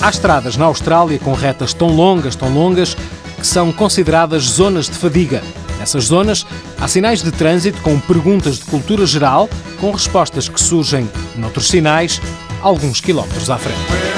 Há estradas na Austrália com retas tão longas, tão longas, que são consideradas zonas de fadiga. Nessas zonas, há sinais de trânsito com perguntas de cultura geral, com respostas que surgem noutros sinais, alguns quilómetros à frente.